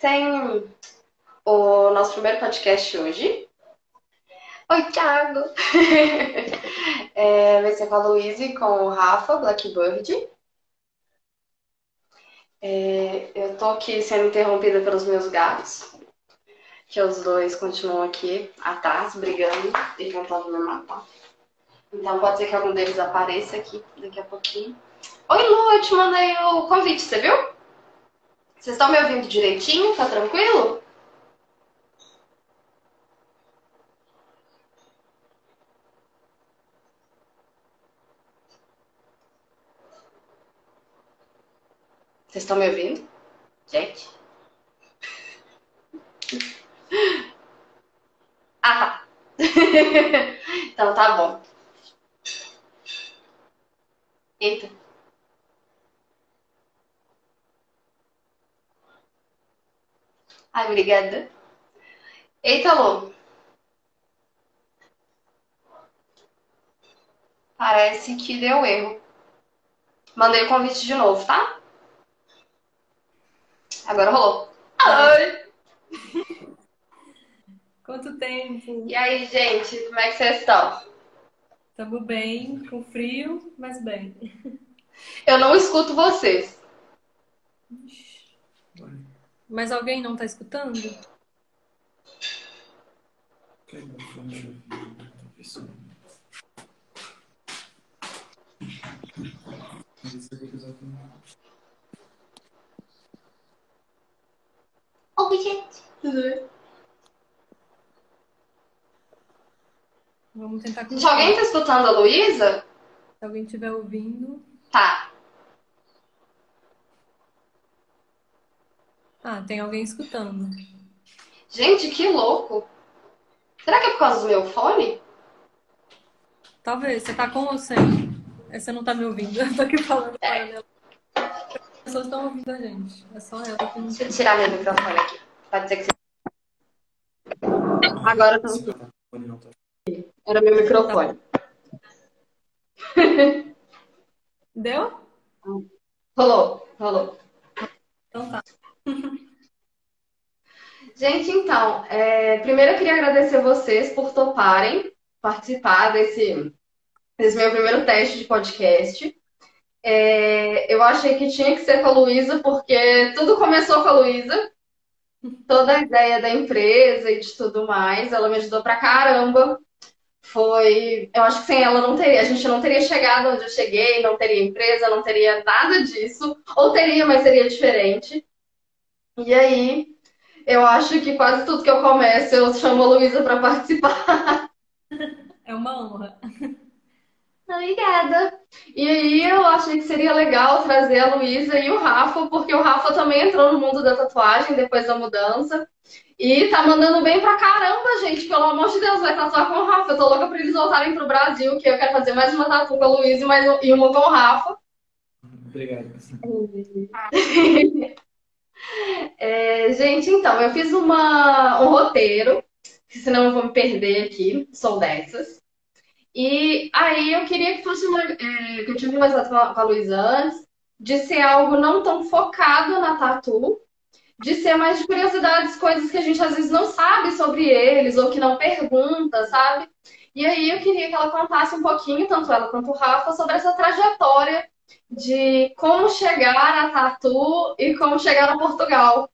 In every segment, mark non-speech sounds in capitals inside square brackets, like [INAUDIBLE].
tem o nosso primeiro podcast hoje. Oi, Thiago! [LAUGHS] é, vai ser com a Luísa com o Rafa, Blackbird. É, eu tô aqui sendo interrompida pelos meus gatos, que os dois continuam aqui atrás, brigando e tentando me matar. Então pode ser que algum deles apareça aqui daqui a pouquinho. Oi, Lu, eu te mandei o convite, você viu? Vocês estão me ouvindo direitinho? Tá tranquilo? Vocês estão me ouvindo? Gente? [LAUGHS] Ah! [LAUGHS] então tá bom. Eita. Ai, obrigada. Eita, Lô. Parece que deu erro. Mandei o convite de novo, tá? Agora rolou. Oi! [LAUGHS] Quanto tempo? E aí, gente, como é que vocês estão? Estamos bem, com frio, mas bem. Eu não escuto vocês. Mas alguém não está escutando? Bem? Vamos tentar. Gente, alguém tá escutando a Luísa? Se alguém estiver ouvindo. Tá. Ah, tem alguém escutando. Gente, que louco. Será que é por causa do meu fone? Talvez. Você tá com ou sem? É, Você não tá me ouvindo. [LAUGHS] Eu tô aqui falando para. As pessoas estão ouvindo a gente. É só ela que não. Deixa eu tirar meu microfone aqui. Pode dizer que você. Agora eu tô. Era meu microfone. Deu? Rolou, rolou. Então tá. [LAUGHS] Gente, então, é, primeiro eu queria agradecer vocês por toparem participar desse, desse meu primeiro teste de podcast. É, eu achei que tinha que ser com a Luísa, porque tudo começou com a Luísa. Toda a ideia da empresa e de tudo mais, ela me ajudou pra caramba. Foi, eu acho que sem ela não teria, a gente não teria chegado onde eu cheguei, não teria empresa, não teria nada disso, ou teria, mas seria diferente. E aí, eu acho que quase tudo que eu começo eu chamo a Luísa para participar. [LAUGHS] É uma honra. Obrigada. E aí eu achei que seria legal trazer a Luísa e o Rafa, porque o Rafa também entrou no mundo da tatuagem depois da mudança. E tá mandando bem pra caramba, gente. Pelo amor de Deus, vai tatuar com o Rafa. Eu tô louca pra eles voltarem pro Brasil, que eu quero fazer mais uma tatu com a Luísa e mais um- e uma com o Rafa. Obrigado. [LAUGHS] É, gente, então, eu fiz uma, um roteiro, senão eu vou me perder aqui, sou dessas. E aí eu queria que fosse uma, é, que eu tive conversado com a, Luísa antes, de ser algo não tão focado na tatu, de ser mais de curiosidades, coisas que a gente às vezes não sabe sobre eles, ou que não pergunta, sabe? E aí eu queria que ela contasse um pouquinho, tanto ela quanto o Rafa, sobre essa trajetória de como chegar a tatu e como chegar a Portugal.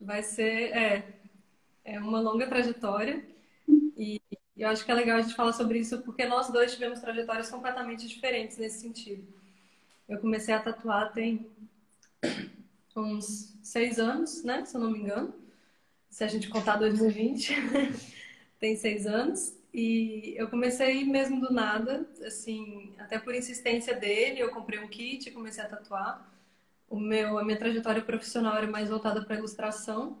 Vai ser, é, é uma longa trajetória e eu acho que é legal a gente falar sobre isso porque nós dois tivemos trajetórias completamente diferentes nesse sentido. Eu comecei a tatuar tem uns seis anos, né? Se eu não me engano. Se a gente contar 2020, [LAUGHS] tem seis anos. E eu comecei mesmo do nada, assim, até por insistência dele, eu comprei um kit e comecei a tatuar. O meu, a minha trajetória profissional era mais voltada para ilustração.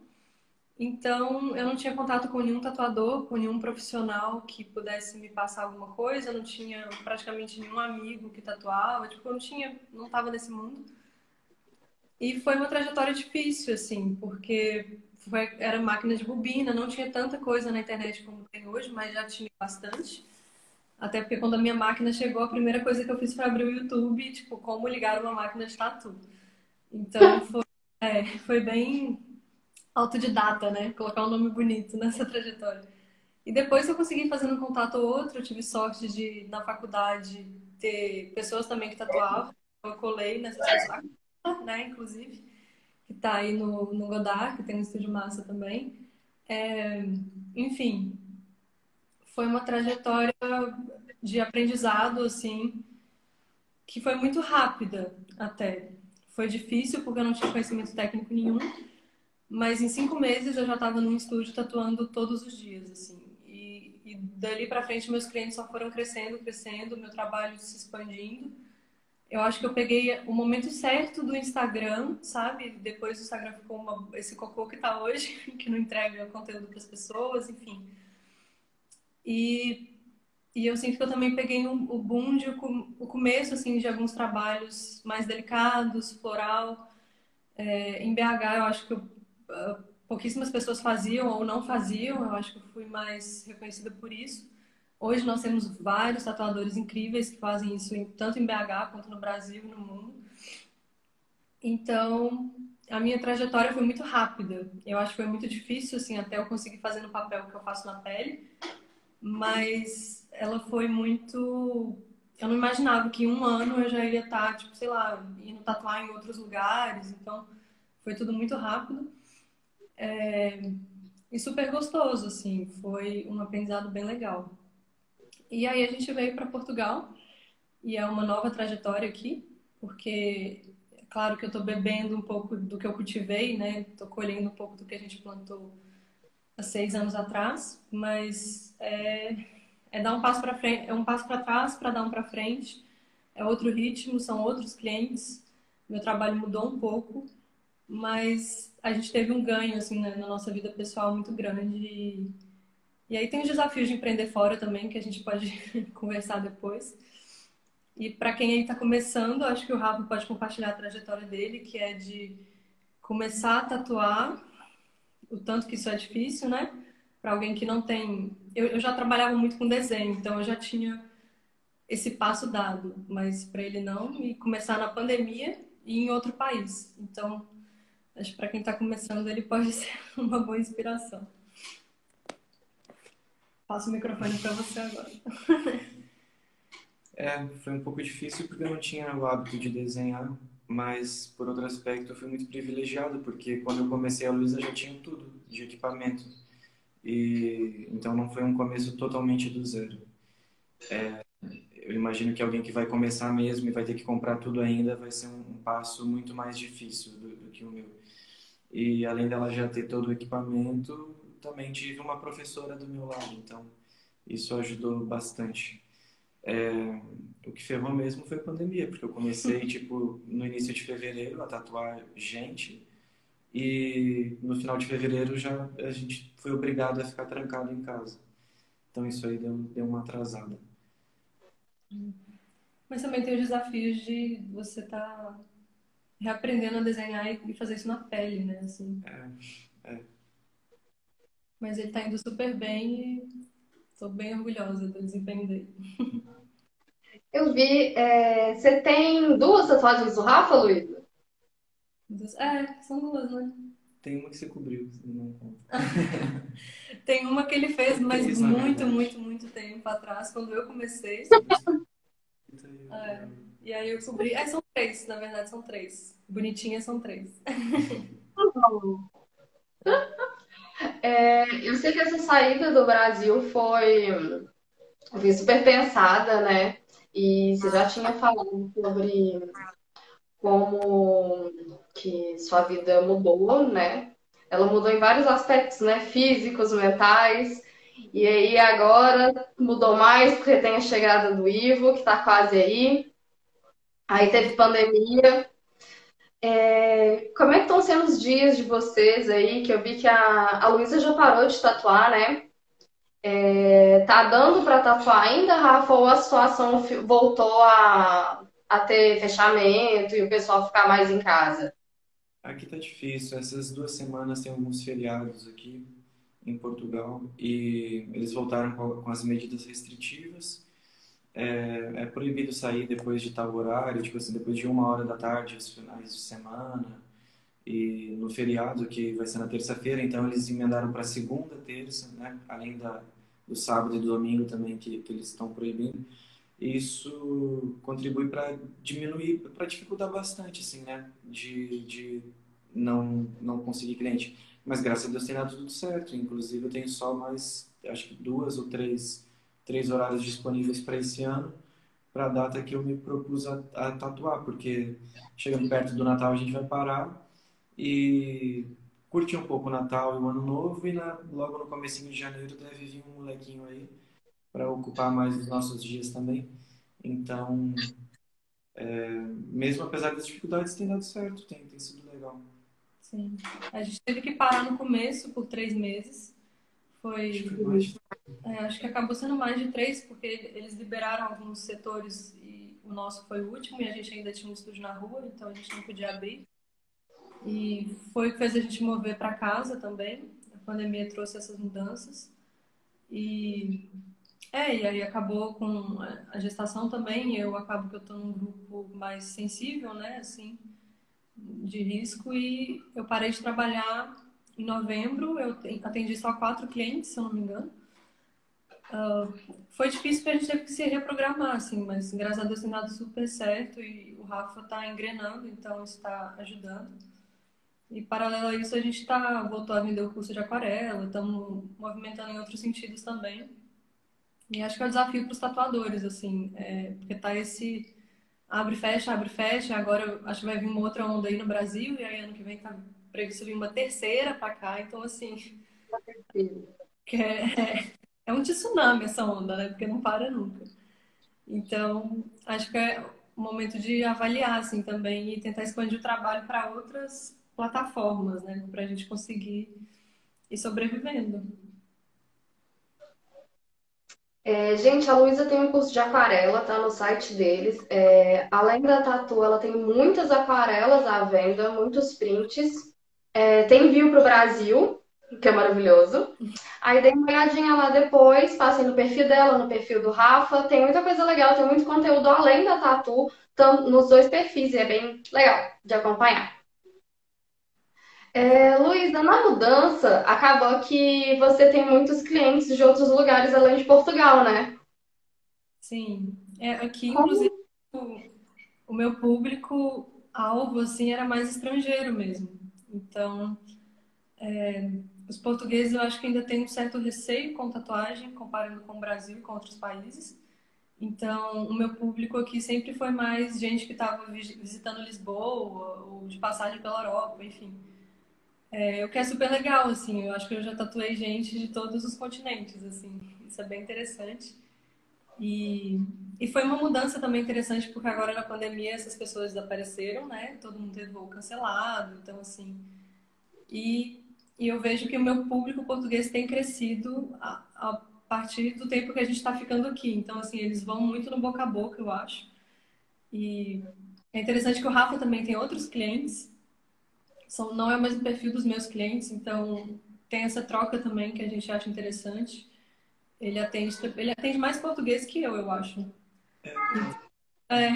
Então, eu não tinha contato com nenhum tatuador, com nenhum profissional que pudesse me passar alguma coisa. Eu não tinha praticamente nenhum amigo que tatuava. Tipo, eu não tinha, não estava nesse mundo. E foi uma trajetória difícil, assim, porque foi, era máquina de bobina, não tinha tanta coisa na internet como tem hoje, mas já tinha bastante. Até porque quando a minha máquina chegou, a primeira coisa que eu fiz foi abrir o YouTube, tipo, como ligar uma máquina de tatu. Então [LAUGHS] foi É, foi bem autodidata, né? Colocar um nome bonito nessa trajetória. E depois eu consegui fazer um contato ou outro, eu tive sorte de, na faculdade, ter pessoas também que tatuavam. Eu colei nessas pessoas, [LAUGHS] né, inclusive, que tá aí no, no Godard, que tem um estúdio massa também. É, enfim, foi uma trajetória de aprendizado, assim, que foi muito rápida até. Foi difícil porque eu não tinha conhecimento técnico nenhum, mas em cinco meses eu já estava num estúdio tatuando todos os dias, assim. E dali para frente meus clientes só foram crescendo, crescendo, meu trabalho se expandindo. Eu acho que eu peguei o momento certo do Instagram, sabe? Depois o Instagram ficou uma, esse cocô que está hoje, [LAUGHS] que não entrega conteúdo para as pessoas, enfim. E, e eu sinto que eu também peguei o, o boom de o começo assim de alguns trabalhos mais delicados, floral. É, em BH eu acho que eu pouquíssimas pessoas faziam ou não faziam, eu acho que eu fui mais reconhecida por isso. Hoje nós temos vários tatuadores incríveis que fazem isso tanto em BH quanto no Brasil e no mundo. Então, a minha trajetória foi muito rápida. Eu acho que foi muito difícil, assim, até eu conseguir fazer no papel o que eu faço na pele. Mas ela foi muito... Eu não imaginava que em um ano eu já iria estar, tipo, sei lá, indo tatuar em outros lugares. Então, foi tudo muito rápido. É, e super gostoso, assim, foi um aprendizado bem legal. E aí a gente veio para Portugal e é uma nova trajetória aqui, porque é claro que eu estou bebendo um pouco do que eu cultivei, né? Estou colhendo um pouco do que a gente plantou há seis anos atrás, mas é, é dar um passo para frente, é um passo para trás para dar um para frente. É outro ritmo, são outros clientes. Meu trabalho mudou um pouco, mas a gente teve um ganho assim né, na nossa vida pessoal muito grande e, e aí tem os desafios de empreender fora também que a gente pode [LAUGHS] conversar depois. E para quem está começando acho que o Rafa pode compartilhar a trajetória dele que é de começar a tatuar o tanto que isso é difícil né? Para alguém que não tem. Eu, eu já trabalhava muito com desenho então eu já tinha esse passo dado mas para ele não e começar na pandemia e em outro país. Então Acho que para quem está começando, ele pode [LAUGHS] ser uma boa inspiração. Passo o microfone para você agora. É, foi um pouco difícil porque eu não tinha o hábito de desenhar, mas por outro aspecto eu fui muito privilegiado porque quando eu comecei a Luísa já tinha tudo de equipamento e então não foi um começo totalmente do zero. É, eu imagino que alguém que vai começar mesmo e vai ter que comprar tudo ainda vai ser um, um passo muito mais difícil do, do que o meu. E além dela já ter todo o equipamento, também tive uma professora do meu lado, então isso ajudou bastante. É, o que ferrou mesmo foi a pandemia, porque eu comecei [LAUGHS] tipo no início de fevereiro a tatuar gente e no final de fevereiro já a gente foi obrigado a ficar trancado em casa. Então isso aí deu, deu uma atrasada. Mas também tem os desafios de você estar tá reaprendendo a desenhar e fazer isso na pele, né? Assim. É, é. Mas ele tá indo super bem e tô bem orgulhosa do desempenho dele. Eu vi. É, você tem duas tatuagens do Rafa, Luísa? É, são duas, né? Tem uma que você cobriu, não [LAUGHS] Tem uma que ele fez, mas muito, muito, muito tempo atrás, quando eu comecei. [LAUGHS] é. E aí eu cobri. É, são três, na verdade, são três. Bonitinhas são três. [LAUGHS] É, eu sei que essa saída do Brasil foi, foi super pensada, né? E você já tinha falado sobre como que sua vida mudou, né? Ela mudou em vários aspectos, né? Físicos, mentais. E aí agora mudou mais porque tem a chegada do Ivo, que está quase aí. Aí teve pandemia. É, como é que estão sendo os dias de vocês aí? Que eu vi que a, a Luísa já parou de tatuar, né? É, tá dando para tatuar ainda, Rafa? Ou a situação voltou a, a ter fechamento e o pessoal ficar mais em casa? Aqui tá difícil. Essas duas semanas tem alguns feriados aqui em Portugal e eles voltaram com as medidas restritivas é, é, proibido sair depois de tal horário, tipo assim, depois de uma hora da tarde, os finais de semana. e no feriado, que vai ser na terça-feira, então eles emendaram para segunda, terça, né? além da, do sábado e do domingo também, que, que eles estão proibindo. Isso contribui para diminuir, para dificultar bastante, assim, né? De, de não, não conseguir cliente. Mas graças a Deus tem dado tudo certo. Inclusive eu tenho só mais, acho que duas ou três, três horários disponíveis para esse ano, para a data que eu me propus a, a tatuar, porque chegando perto do Natal a gente vai parar e curtir um pouco o Natal e o Ano Novo e na, logo no comecinho de janeiro deve vir um molequinho aí para ocupar mais os nossos dias também. Então, é, mesmo apesar das dificuldades, tem dado certo, tem, tem sido legal. Sim. A gente teve que parar no começo por três meses. Foi. Acho, é, acho que acabou sendo mais de três, porque eles liberaram alguns setores e o nosso foi o último e a gente ainda tinha um estúdio na rua, então a gente não podia abrir. E foi o que fez a gente mover para casa também. A pandemia trouxe essas mudanças. E é, e aí acabou com a gestação também. Eu acabo que eu estou num grupo mais sensível, né, assim, de risco. E eu parei de trabalhar em novembro. Eu atendi só quatro clientes, se eu não me engano. Uh, foi difícil porque a gente teve que se reprogramar, assim, mas graças a Deus tem dado super certo e o Rafa está engrenando, então está ajudando. E paralelo a isso, a gente tá, voltou a vender o curso de aquarela, estamos movimentando em outros sentidos também. E acho que é o desafio para os tatuadores, assim, é, porque tá esse abre, fecha, abre, fecha. Agora acho que vai vir uma outra onda aí no Brasil, e aí ano que vem tá previsto vir uma terceira para cá. Então, assim. É, é, é um tsunami essa onda, né? Porque não para nunca. Então, acho que é o momento de avaliar, assim, também e tentar expandir o trabalho para outras plataformas, né? Para a gente conseguir ir sobrevivendo. É, gente, a Luísa tem um curso de aquarela, tá no site deles. É, além da tatu, ela tem muitas aquarelas à venda, muitos prints. É, tem envio para o Brasil, que é maravilhoso. Aí dei uma olhadinha lá depois, passei no perfil dela, no perfil do Rafa. Tem muita coisa legal, tem muito conteúdo além da tatu, nos dois perfis, e é bem legal de acompanhar. É, Luísa, na mudança, acabou que você tem muitos clientes de outros lugares além de Portugal, né? Sim. É, aqui, inclusive, o, o meu público-alvo, assim, era mais estrangeiro mesmo. Então, é, os portugueses eu acho que ainda têm um certo receio com tatuagem, comparando com o Brasil e com outros países. Então, o meu público aqui sempre foi mais gente que estava visitando Lisboa ou de passagem pela Europa, enfim. É, o que é super legal, assim, eu acho que eu já tatuei gente de todos os continentes, assim, isso é bem interessante. E, e foi uma mudança também interessante, porque agora na pandemia essas pessoas desapareceram, né? Todo mundo teve voo cancelado, então assim. E, e eu vejo que o meu público português tem crescido a, a partir do tempo que a gente está ficando aqui. Então, assim, eles vão muito no boca a boca, eu acho. E é interessante que o Rafa também tem outros clientes são, não é o mesmo perfil dos meus clientes, então tem essa troca também que a gente acha interessante. Ele atende, ele atende mais português que eu, eu acho. É,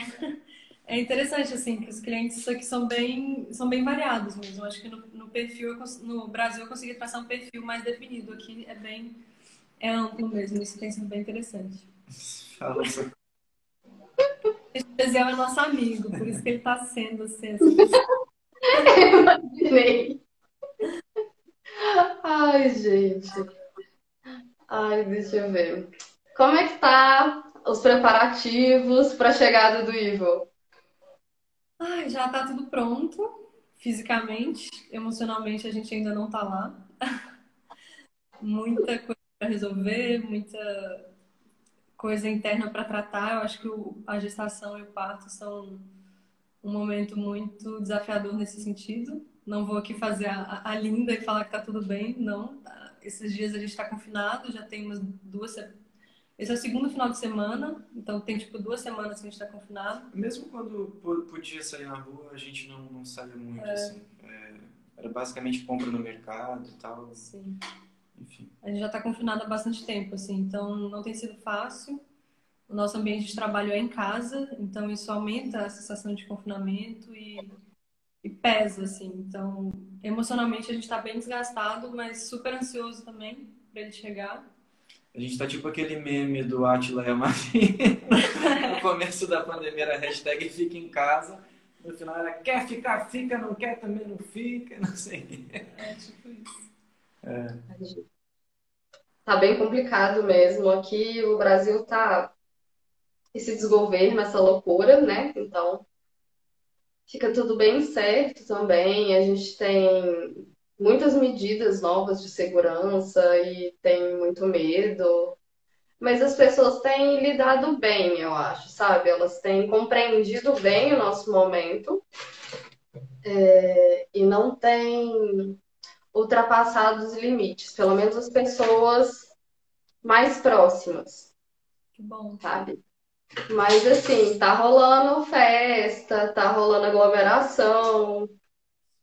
é interessante, assim, que os clientes aqui são bem, são bem variados mesmo. Acho que no, no perfil, no Brasil eu consegui traçar um perfil mais definido. Aqui é bem é amplo mesmo, isso tem sido bem interessante. Fala, Esse é nosso amigo, por isso que ele está sendo assim, [LAUGHS] essa Imaginei. Ai, gente. Ai, deixa eu ver. Como é que tá os preparativos para a chegada do Ivo? Ai, já tá tudo pronto, fisicamente, emocionalmente a gente ainda não tá lá. [LAUGHS] muita coisa para resolver, muita coisa interna para tratar. Eu acho que o, a gestação e o parto são um momento muito desafiador nesse sentido. Não vou aqui fazer a, a linda e falar que tá tudo bem, não. Tá? Esses dias a gente está confinado, já tem umas duas. Esse é o segundo final de semana, então tem tipo duas semanas que a gente está confinado. Mesmo quando podia sair na rua, a gente não, não saía muito, é... assim. É, era basicamente compra no mercado e tal. Sim. Enfim. A gente já está confinado há bastante tempo, assim, então não tem sido fácil. O nosso ambiente de trabalho é em casa, então isso aumenta a sensação de confinamento e, e pesa, assim. Então, emocionalmente a gente está bem desgastado, mas super ansioso também para ele chegar. A gente tá tipo aquele meme do Atila e a Maria. [LAUGHS] no começo da pandemia era hashtag fica em casa. No final era quer ficar, fica, não quer, também não fica, não sei. É tipo isso. É. Tá bem complicado mesmo. Aqui o Brasil tá esse desgoverno, essa loucura, né? Então, fica tudo bem certo também. A gente tem muitas medidas novas de segurança e tem muito medo. Mas as pessoas têm lidado bem, eu acho, sabe? Elas têm compreendido bem o nosso momento é, e não têm ultrapassado os limites, pelo menos as pessoas mais próximas, Que bom. sabe? Mas assim, tá rolando festa, tá rolando aglomeração,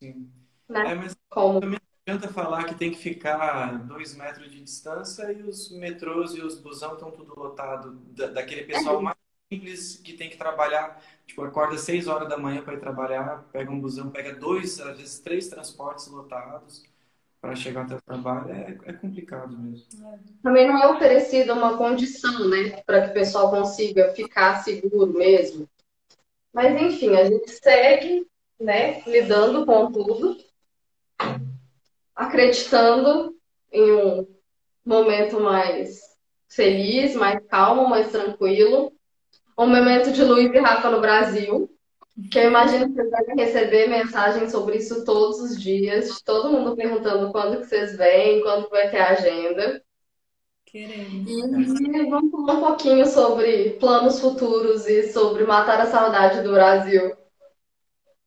Sim. né? É, mas Como também não adianta falar que tem que ficar dois metros de distância e os metrôs e os busão estão tudo lotado da, daquele pessoal mais simples que tem que trabalhar, tipo, acorda seis horas da manhã para ir trabalhar, pega um busão, pega dois, às vezes três transportes lotados para chegar até o trabalho. É, é complicado mesmo. também não é oferecida uma condição, né, para que o pessoal consiga ficar seguro mesmo. Mas enfim, a gente segue, né, lidando com tudo, acreditando em um momento mais feliz, mais calmo, mais tranquilo. Um momento de Luiz e Rafa no Brasil, que eu imagino que vocês devem receber mensagens sobre isso todos os dias, de todo mundo perguntando quando que vocês vêm, quando vai ter agenda. Queremos. E vamos falar um pouquinho sobre planos futuros e sobre matar a saudade do Brasil.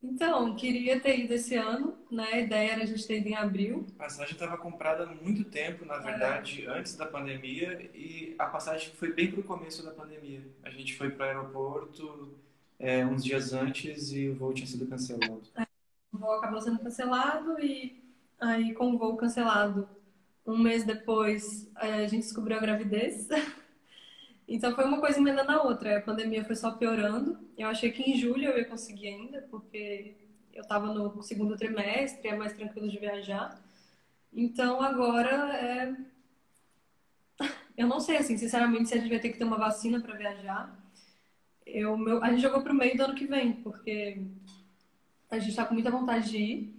Então, queria ter ido esse ano, né? A ideia era a gente ter ido em abril. A passagem estava comprada há muito tempo, na verdade, antes da pandemia, e a passagem foi bem pro começo da pandemia. A gente foi para o aeroporto é, uns dias antes e o voo tinha sido cancelado. O voo acabou sendo cancelado e aí com o voo cancelado, um mês depois, a gente descobriu a gravidez. [LAUGHS] Então foi uma coisa emendando a outra. A pandemia foi só piorando. Eu achei que em julho eu ia conseguir ainda, porque eu estava no segundo trimestre, é mais tranquilo de viajar. Então agora é. [LAUGHS] Eu não sei, assim, sinceramente, se a gente vai ter que ter uma vacina para viajar. Eu, meu... A gente jogou pro meio do ano que vem, porque a gente está com muita vontade de ir,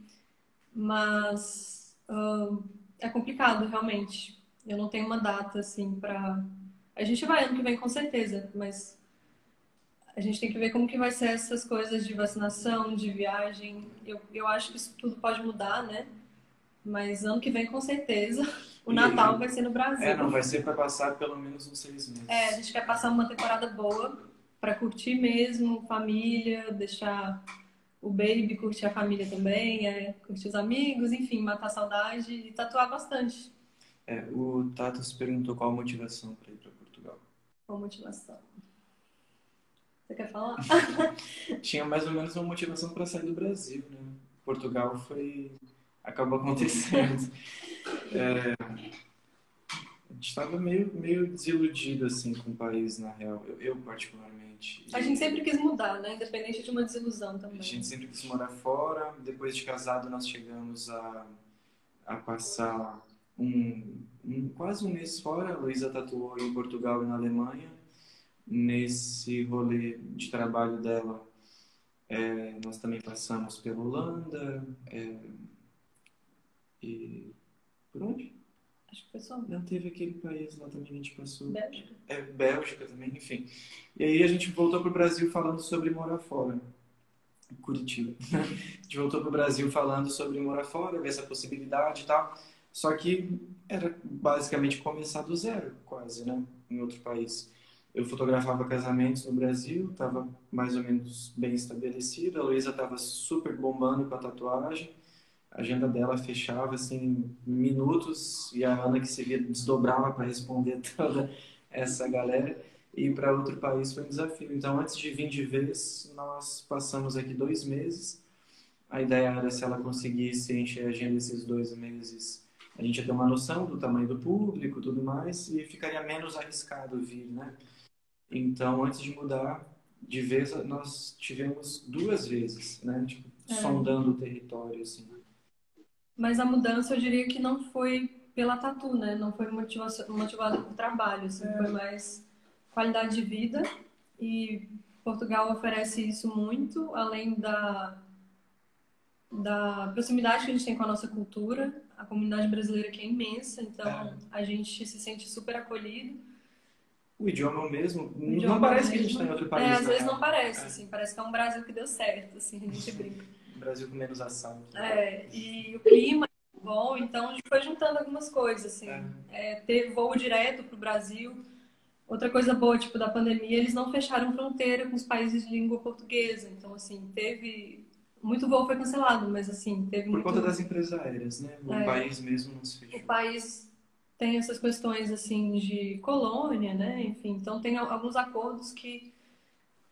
mas ah, é complicado, realmente. Eu não tenho uma data, assim, para. A gente vai ano que vem com certeza, mas a gente tem que ver como que vai ser essas coisas de vacinação, de viagem. Eu, eu acho que isso tudo pode mudar, né? Mas ano que vem com certeza [LAUGHS] o E- Natal vai ser no Brasil. É, não, vai ser para passar pelo menos uns seis meses. É, a gente quer passar uma temporada boa pra curtir mesmo, família, deixar o baby curtir a família também, é, curtir os amigos, enfim, matar a saudade e tatuar bastante É, o Tato se perguntou qual a motivação para ir para Portugal. com motivação. Você quer falar? [LAUGHS] Tinha mais ou menos uma motivação para sair do Brasil, né? Portugal foi acabou acontecendo. [LAUGHS] É, a gente estava meio meio desiludido assim com o país na real, eu, eu particularmente. A gente sempre quis mudar, né? Independente de uma desilusão também. A gente sempre quis morar fora. Depois de casado, nós chegamos a, a passar um, um- quase um mês fora. A Luísa tatuou em Portugal e na Alemanha. Nesse rolê de trabalho dela, é, nós também passamos pela Holanda. é, e por onde? Acho que foi só Não teve aquele país lá também que a gente passou. Bélgica. É, Bélgica também, enfim. E aí a gente voltou pro Brasil falando sobre morar fora. Curitiba. [LAUGHS] A gente voltou pro Brasil falando sobre morar fora, ver essa possibilidade e tal. Só que era basicamente começar do zero, quase, né? Em outro país. Eu fotografava casamentos no Brasil, estava mais ou menos bem estabelecido. A Luísa estava super bombando com a tatuagem. A agenda dela fechava assim em minutos e a Ana que seguia desdobrava para responder [LAUGHS] toda essa galera. E para outro país foi um desafio. Então, antes de vir de vez, nós passamos aqui dois meses. A ideia era se ela conseguisse encher a agenda esses dois meses, a gente ia ter uma noção do tamanho do público, tudo mais, e ficaria menos arriscado vir, né? Então, antes de mudar de vez, nós tivemos duas vezes, né? Tipo, é. sondando o território, assim. Mas a mudança, eu diria que não foi pela tatu, né? Não foi motivada por trabalho, assim, é. foi mais qualidade de vida e Portugal oferece isso muito, além da da proximidade que a gente tem com a nossa cultura. A comunidade brasileira aqui é imensa, então é. a gente se sente super acolhido. O idioma é o mesmo? O não parece mesmo. que a gente está em outro país. É, às vezes não parece, é. assim, parece que é um Brasil que deu certo, assim, a gente brinca. Brasil com menos ação. É, e o clima é bom, então a gente foi juntando algumas coisas, assim. É. É, ter voo direto para o Brasil. Outra coisa boa, tipo, da pandemia, eles não fecharam fronteira com os países de língua portuguesa. Então, assim, teve... Muito voo foi cancelado, mas, assim, teve Por muito... conta das empresas aéreas, né? O é. país mesmo não se fechou. O país tem essas questões, assim, de colônia, né? Enfim, então tem alguns acordos que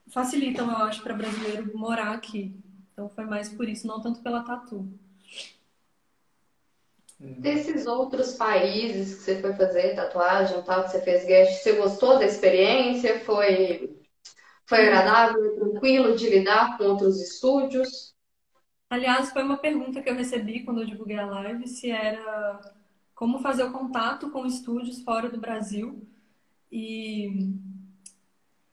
facilitam, eu acho, para brasileiro morar aqui. Então foi mais por isso, não tanto pela tatu. Desses outros países que você foi fazer tatuagem, tal, que você fez guest, você gostou da experiência? Foi, foi agradável, tranquilo de lidar com outros estúdios? Aliás, foi uma pergunta que eu recebi quando eu divulguei a live, se era como fazer o contato com estúdios fora do Brasil. E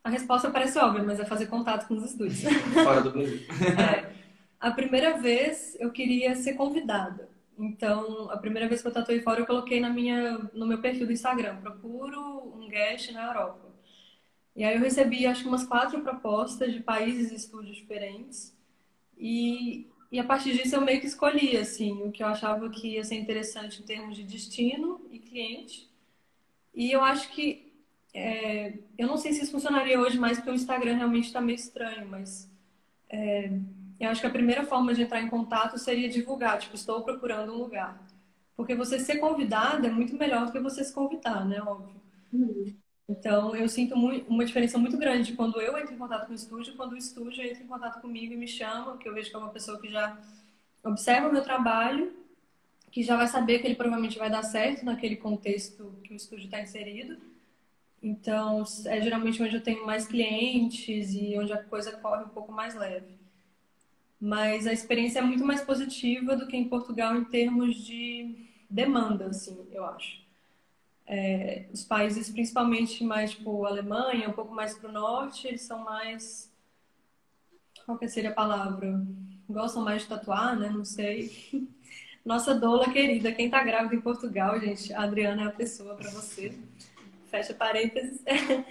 a resposta parece óbvia, mas é fazer contato com os estúdios. [LAUGHS] Fora do Brasil. É. A primeira vez eu queria ser convidada. Então, a primeira vez que eu tatuei fora, eu coloquei na minha, no meu perfil do Instagram, procuro um guest na Europa. E aí eu recebi, acho que umas quatro propostas de países e estúdios diferentes. E, e a partir disso eu meio que escolhi, assim, o que eu achava que ia ser interessante em termos de destino e cliente. E eu acho que é, eu não sei se isso funcionaria hoje mais, porque o Instagram realmente está meio estranho, mas é, eu acho que a primeira forma de entrar em contato seria divulgar, tipo, estou procurando um lugar. Porque você ser convidada é muito melhor do que você se convidar, né? Óbvio. Uhum. Então, eu sinto muito, uma diferença muito grande quando eu entro em contato com o estúdio, quando o estúdio entra em contato comigo e me chama, que eu vejo que é uma pessoa que já observa o meu trabalho, que já vai saber que ele provavelmente vai dar certo naquele contexto que o estúdio está inserido então, é geralmente onde eu tenho mais clientes e onde a coisa corre um pouco mais leve. Mas a experiência é muito mais positiva do que em Portugal em termos de demanda, assim, eu acho. É, os países, principalmente mais tipo Alemanha, um pouco mais para o norte, eles são mais. Qual que seria a palavra? Gostam mais de tatuar, né? Não sei. [LAUGHS] Nossa doula querida, quem tá grávida em Portugal, gente, a Adriana é a pessoa para você fecha parênteses. [LAUGHS]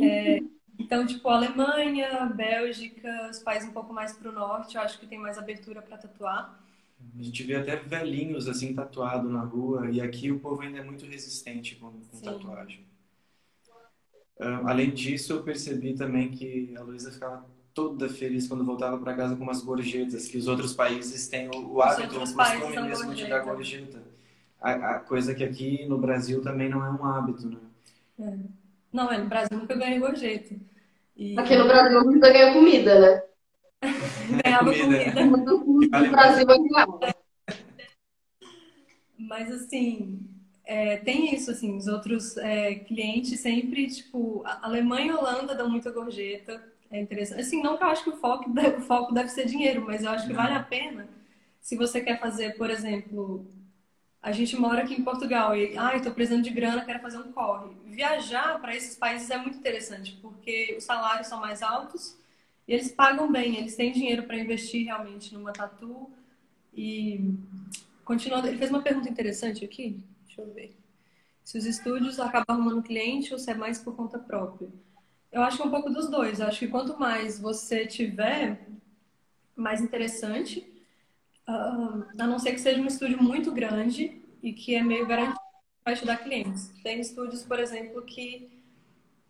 É, então, tipo, Alemanha, Bélgica, os países um pouco mais para o norte, eu acho que tem mais abertura para tatuar. A gente vê até velhinhos assim tatuado na rua e aqui o povo ainda é muito resistente com, com tatuagem. Uh, além disso, eu percebi também que a Luísa ficava toda feliz quando voltava para casa com umas gorjetas, que os outros países têm o, o hábito, costume mesmo de dar gorjeta. A, a, coisa que aqui no Brasil também não é um hábito, né? É. Não, é, no Brasil nunca ganhei gorjeta. E... Aqui no Brasil nunca ganhou comida, né? [LAUGHS] Ganhava comida. comida. no Brasil ganhava. Mas assim, é, tem isso, assim, os outros é, clientes sempre, tipo, Alemanha e Holanda dão muita gorjeta. É interessante. Assim, não que eu acho que o foco, o foco deve ser dinheiro, mas eu acho que vale a pena se você quer fazer, por exemplo, a gente mora aqui em Portugal e, ah, estou precisando de grana, quero fazer um corre. Viajar para esses países é muito interessante, porque os salários são mais altos e eles pagam bem, eles têm dinheiro para investir realmente numa tatu. E continuando, ele fez uma pergunta interessante aqui, deixa eu ver. Se os estúdios acabam arrumando cliente ou se é mais por conta própria. Eu acho que é um pouco dos dois. Eu acho que quanto mais você tiver, mais interessante. Uh, a não ser que seja um estúdio muito grande e que é meio garantido para ajudar clientes. Tem estúdios, por exemplo, que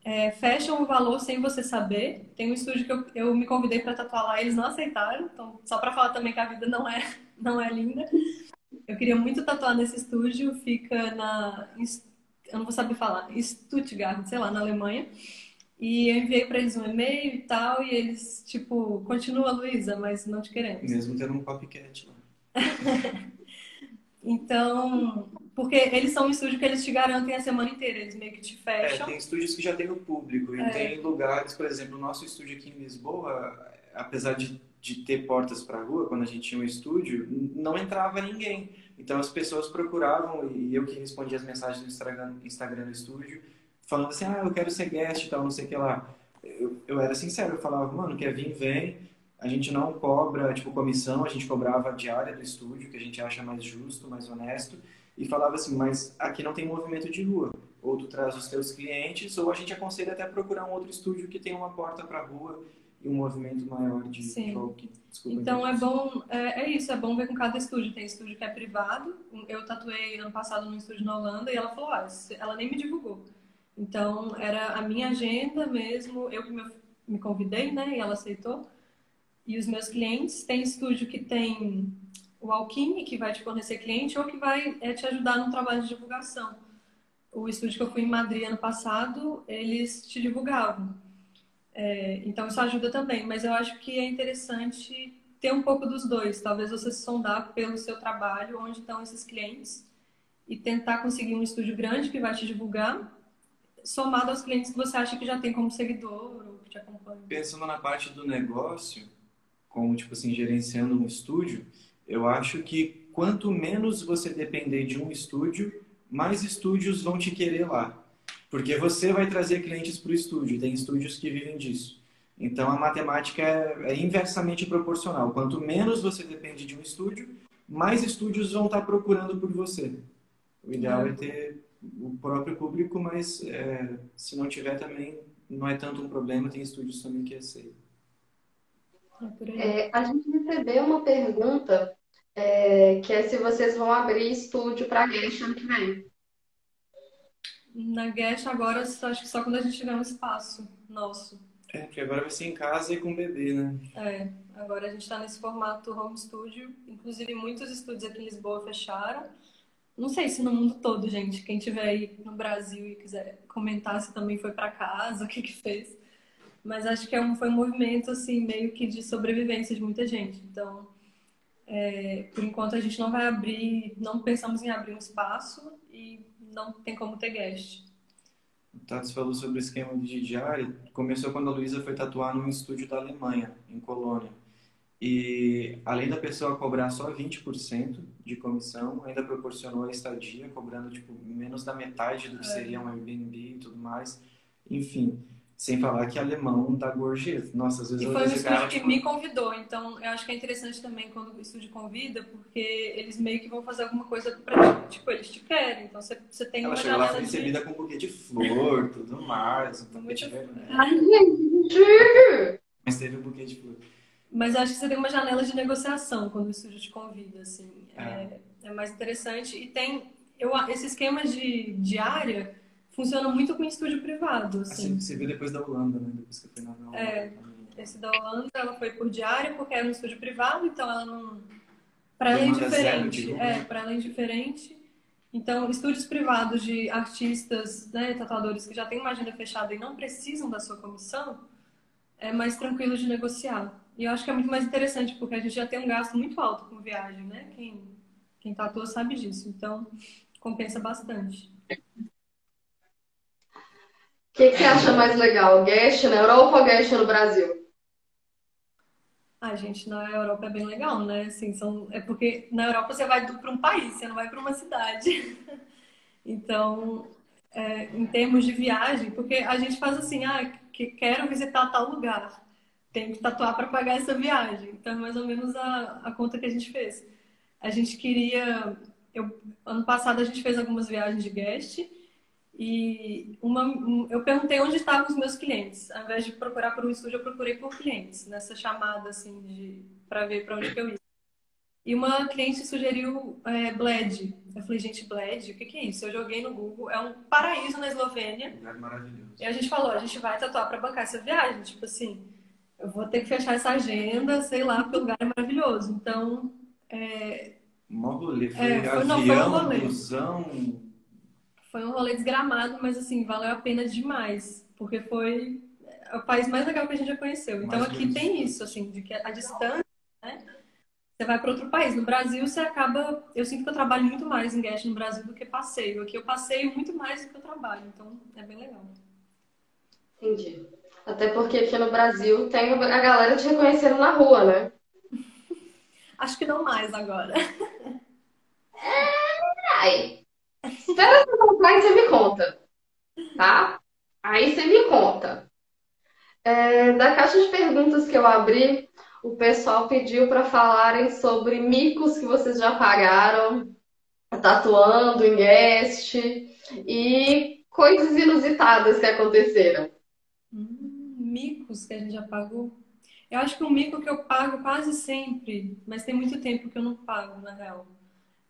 é, fecham o valor sem você saber. Tem um estúdio que eu, eu me convidei para tatuar lá eles não aceitaram. Então, só para falar também que a vida não é, [LAUGHS] não é linda. Eu queria muito tatuar nesse estúdio, fica na. Eu não vou saber falar, Stuttgart, sei lá, na Alemanha. E eu enviei para eles um e-mail e tal, e eles, tipo, continua, Luísa, mas não te queremos. Mesmo tendo um copycat lá. [LAUGHS] então, porque eles são um estúdio que eles te garantem a semana inteira, eles meio que te fecham. É, tem estúdios que já tem o público, e é. tem lugares, por exemplo, o nosso estúdio aqui em Lisboa, apesar de de ter portas para a rua, quando a gente tinha um estúdio, não entrava ninguém. Então as pessoas procuravam, e eu que respondia as mensagens no Instagram, Instagram do estúdio, falando assim, ah, eu quero ser guest e tal, não sei o que lá. Eu, eu era sincero, eu falava, mano, quer vir, vem. A gente não cobra, tipo, comissão, a gente cobrava a diária do estúdio, que a gente acha mais justo, mais honesto. E falava assim, mas aqui não tem movimento de rua. Ou tu traz os teus clientes, ou a gente aconselha até procurar um outro estúdio que tem uma porta para rua e um movimento maior de Sim. folk. Desculpa, então é bom, é, é, isso, é bom ver com cada estúdio. Tem estúdio que é privado. Eu tatuei ano passado num estúdio na Holanda e ela falou, ah, ela nem me divulgou. Então era a minha agenda mesmo, eu que me, me convidei, né? E ela aceitou. E os meus clientes, tem estúdio que tem o Alquim, que vai te fornecer cliente, ou que vai é, te ajudar no trabalho de divulgação. O estúdio que eu fui em Madrid ano passado, eles te divulgavam. É, então isso ajuda também, mas eu acho que é interessante ter um pouco dos dois. Talvez você sondar pelo seu trabalho, onde estão esses clientes, e tentar conseguir um estúdio grande que vai te divulgar, somado aos clientes que você acha que já tem como seguidor ou que te acompanha. Pensando na parte do negócio, como tipo assim, gerenciando um estúdio, eu acho que quanto menos você depender de um estúdio, mais estúdios vão te querer lá. Porque você vai trazer clientes para o estúdio, tem estúdios que vivem disso. Então a matemática é, é, inversamente proporcional. Quanto menos você depende de um estúdio, mais estúdios vão estar procurando por você. O ideal é, é ter o próprio público, mas é, se não tiver também, não é tanto um problema, tem estúdios também que aceitam. É, a gente recebeu uma pergunta é, que é se vocês vão abrir estúdio para Guest ano que vem. Na Guest agora, acho que só quando a gente tiver um espaço nosso. É, porque agora vai ser em casa e com bebê, né? É, agora a gente está nesse formato home studio. Inclusive, muitos estúdios aqui em Lisboa fecharam. Não sei se no mundo todo, gente. Quem tiver aí no Brasil e quiser comentar se também foi para casa, [LAUGHS] o que que fez. Mas acho que é um, foi um movimento, assim, meio que de sobrevivência de muita gente. Então, é, por enquanto a gente não vai abrir, não pensamos em abrir um espaço e não tem como ter guest. O Tatos falou sobre o esquema de diária. Começou quando a Luísa foi tatuar num estúdio da Alemanha, em Colônia. E além da pessoa cobrar só 20% de comissão, ainda proporcionou a estadia, cobrando tipo, menos da metade do que é. seria um Airbnb e tudo mais. Enfim, sem falar que alemão dá gorjeta. Nossa, às vezes e foi o estúdio cara, que tipo... me convidou, então eu acho que é interessante também quando o estúdio convida, porque eles meio que vão fazer alguma coisa pra ti. Tipo, eles te querem, então você, você tem Ela uma chegou lá, foi recebida com um buquê de flor, tudo mais. Um Muito... de... Ai, gente! Mas teve um buquê de flor. Mas acho que você tem uma janela de negociação quando o estúdio te convida, assim. É, é, é mais interessante. E tem... Eu, esse esquema de diária funciona muito com estúdio privado. Assim. assim você viu depois da Holanda, né? Depois que foi na Holanda. É, esse da Holanda ela foi por diária porque era um estúdio privado, então ela não. Para ela é indiferente. É, para ela é indiferente. Então, estúdios privados de artistas, né, tatuadores que já têm uma agenda fechada e não precisam da sua comissão, é mais tranquilo de negociar. E eu acho que é muito mais interessante, porque a gente já tem um gasto muito alto com viagem, né? Quem, quem tatua sabe disso. Então, compensa bastante. O que, que você acha mais legal? Guest na Europa ou guest no Brasil? Ah, gente, na Europa é bem legal, né? Assim, são... É porque na Europa você vai para um país, você não vai para uma cidade. [LAUGHS] então, é, em termos de viagem, porque a gente faz assim, ah, que quero visitar tal lugar, tem que tatuar para pagar essa viagem. Então, é mais ou menos a, a conta que a gente fez. A gente queria. Eu, ano passado a gente fez algumas viagens de guest e uma, eu perguntei onde estavam os meus clientes. Ao invés de procurar por um estúdio, eu procurei por clientes, nessa chamada, assim, de para ver para onde que eu ia. E uma cliente sugeriu é, Bled. Eu falei, gente, Bled, o que, que é isso? Eu joguei no Google, é um paraíso na Eslovênia. lugar maravilhoso. E a gente falou, a gente vai tatuar para bancar essa viagem. Tipo assim, eu vou ter que fechar essa agenda, sei lá, porque o lugar é maravilhoso. Então, é... Mó rolê, foi, é, foi não, foi um rolê. busão, foi um rolê desgramado, mas assim, valeu a pena demais. Porque foi o país mais legal que a gente já conheceu. Então mais aqui tem isso, assim, de que a distância, né? Você vai para outro país. No Brasil, você acaba. Eu sinto que eu trabalho muito mais em guest no Brasil do que passeio. Aqui eu passeio muito mais do que eu trabalho. Então é bem legal. Entendi. Até porque aqui no Brasil tem a galera te reconhecendo na rua, né? [LAUGHS] Acho que não mais agora. Ai. Espera você voltar e você me conta, tá? Aí você me conta. É, da caixa de perguntas que eu abri, o pessoal pediu para falarem sobre micos que vocês já pagaram, tatuando em guest e coisas inusitadas que aconteceram. Micos que a gente já pagou. Eu acho que o mico que eu pago quase sempre, mas tem muito tempo que eu não pago, na real,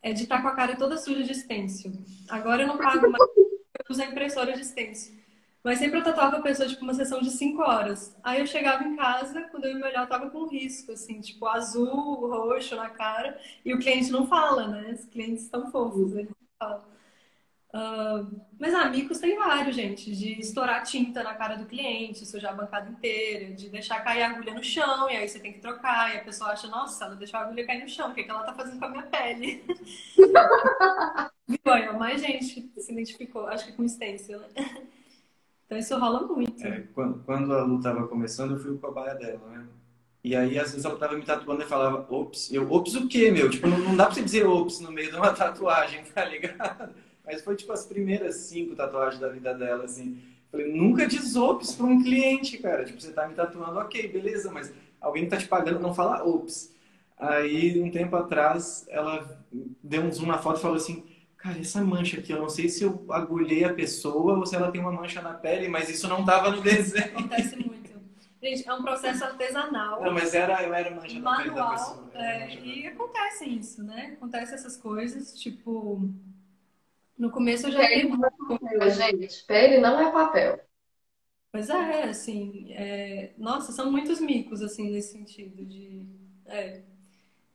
é de estar com a cara toda suja de stencil. Agora eu não pago mais, eu uso a impressora de stencil. Mas sempre eu tatuava a pessoa, tipo, uma sessão de 5 horas. Aí eu chegava em casa, quando eu ia me olhar, eu tava com risco, assim, tipo, azul, roxo na cara. E o cliente não fala, né? Os clientes estão fofos, eles não falam. Uh, mas amigos tem vários, gente, de estourar tinta na cara do cliente, sujar a bancada inteira, de deixar cair a agulha no chão, e aí você tem que trocar, e a pessoa acha, nossa, ela deixou a agulha cair no chão, o que, é que ela tá fazendo com a minha pele? [LAUGHS] Viu? Mais gente se identificou, acho que com stencil, né? Então isso rola muito. É, quando, quando a Lu estava começando, eu fui o cobaia dela, né? E aí, às vezes, ela tava me tatuando e falava, ops. Eu, ops o quê, meu? Tipo, não, não dá pra você dizer ops no meio de uma tatuagem, [LAUGHS] tá ligado? Mas foi, tipo, as primeiras cinco tatuagens da vida dela, assim. Falei, nunca diz ops pra um cliente, cara. Tipo, você tá me tatuando, ok, beleza, mas alguém tá te pagando não fala ops. Aí, um tempo atrás, ela deu um zoom na foto e falou assim, cara, essa mancha aqui, eu não sei se eu agulhei a pessoa ou se ela tem uma mancha na pele, mas isso não estava no desenho. Acontece muito. Gente, é um processo artesanal. Não, mas era, eu era mancha manual, na pele da pessoa. É, e acontece isso, né? Acontece essas coisas, tipo... No começo eu já... Pele não é gente. Pele não é papel. Pois é, assim... É... Nossa, são muitos micos, assim, nesse sentido de... É,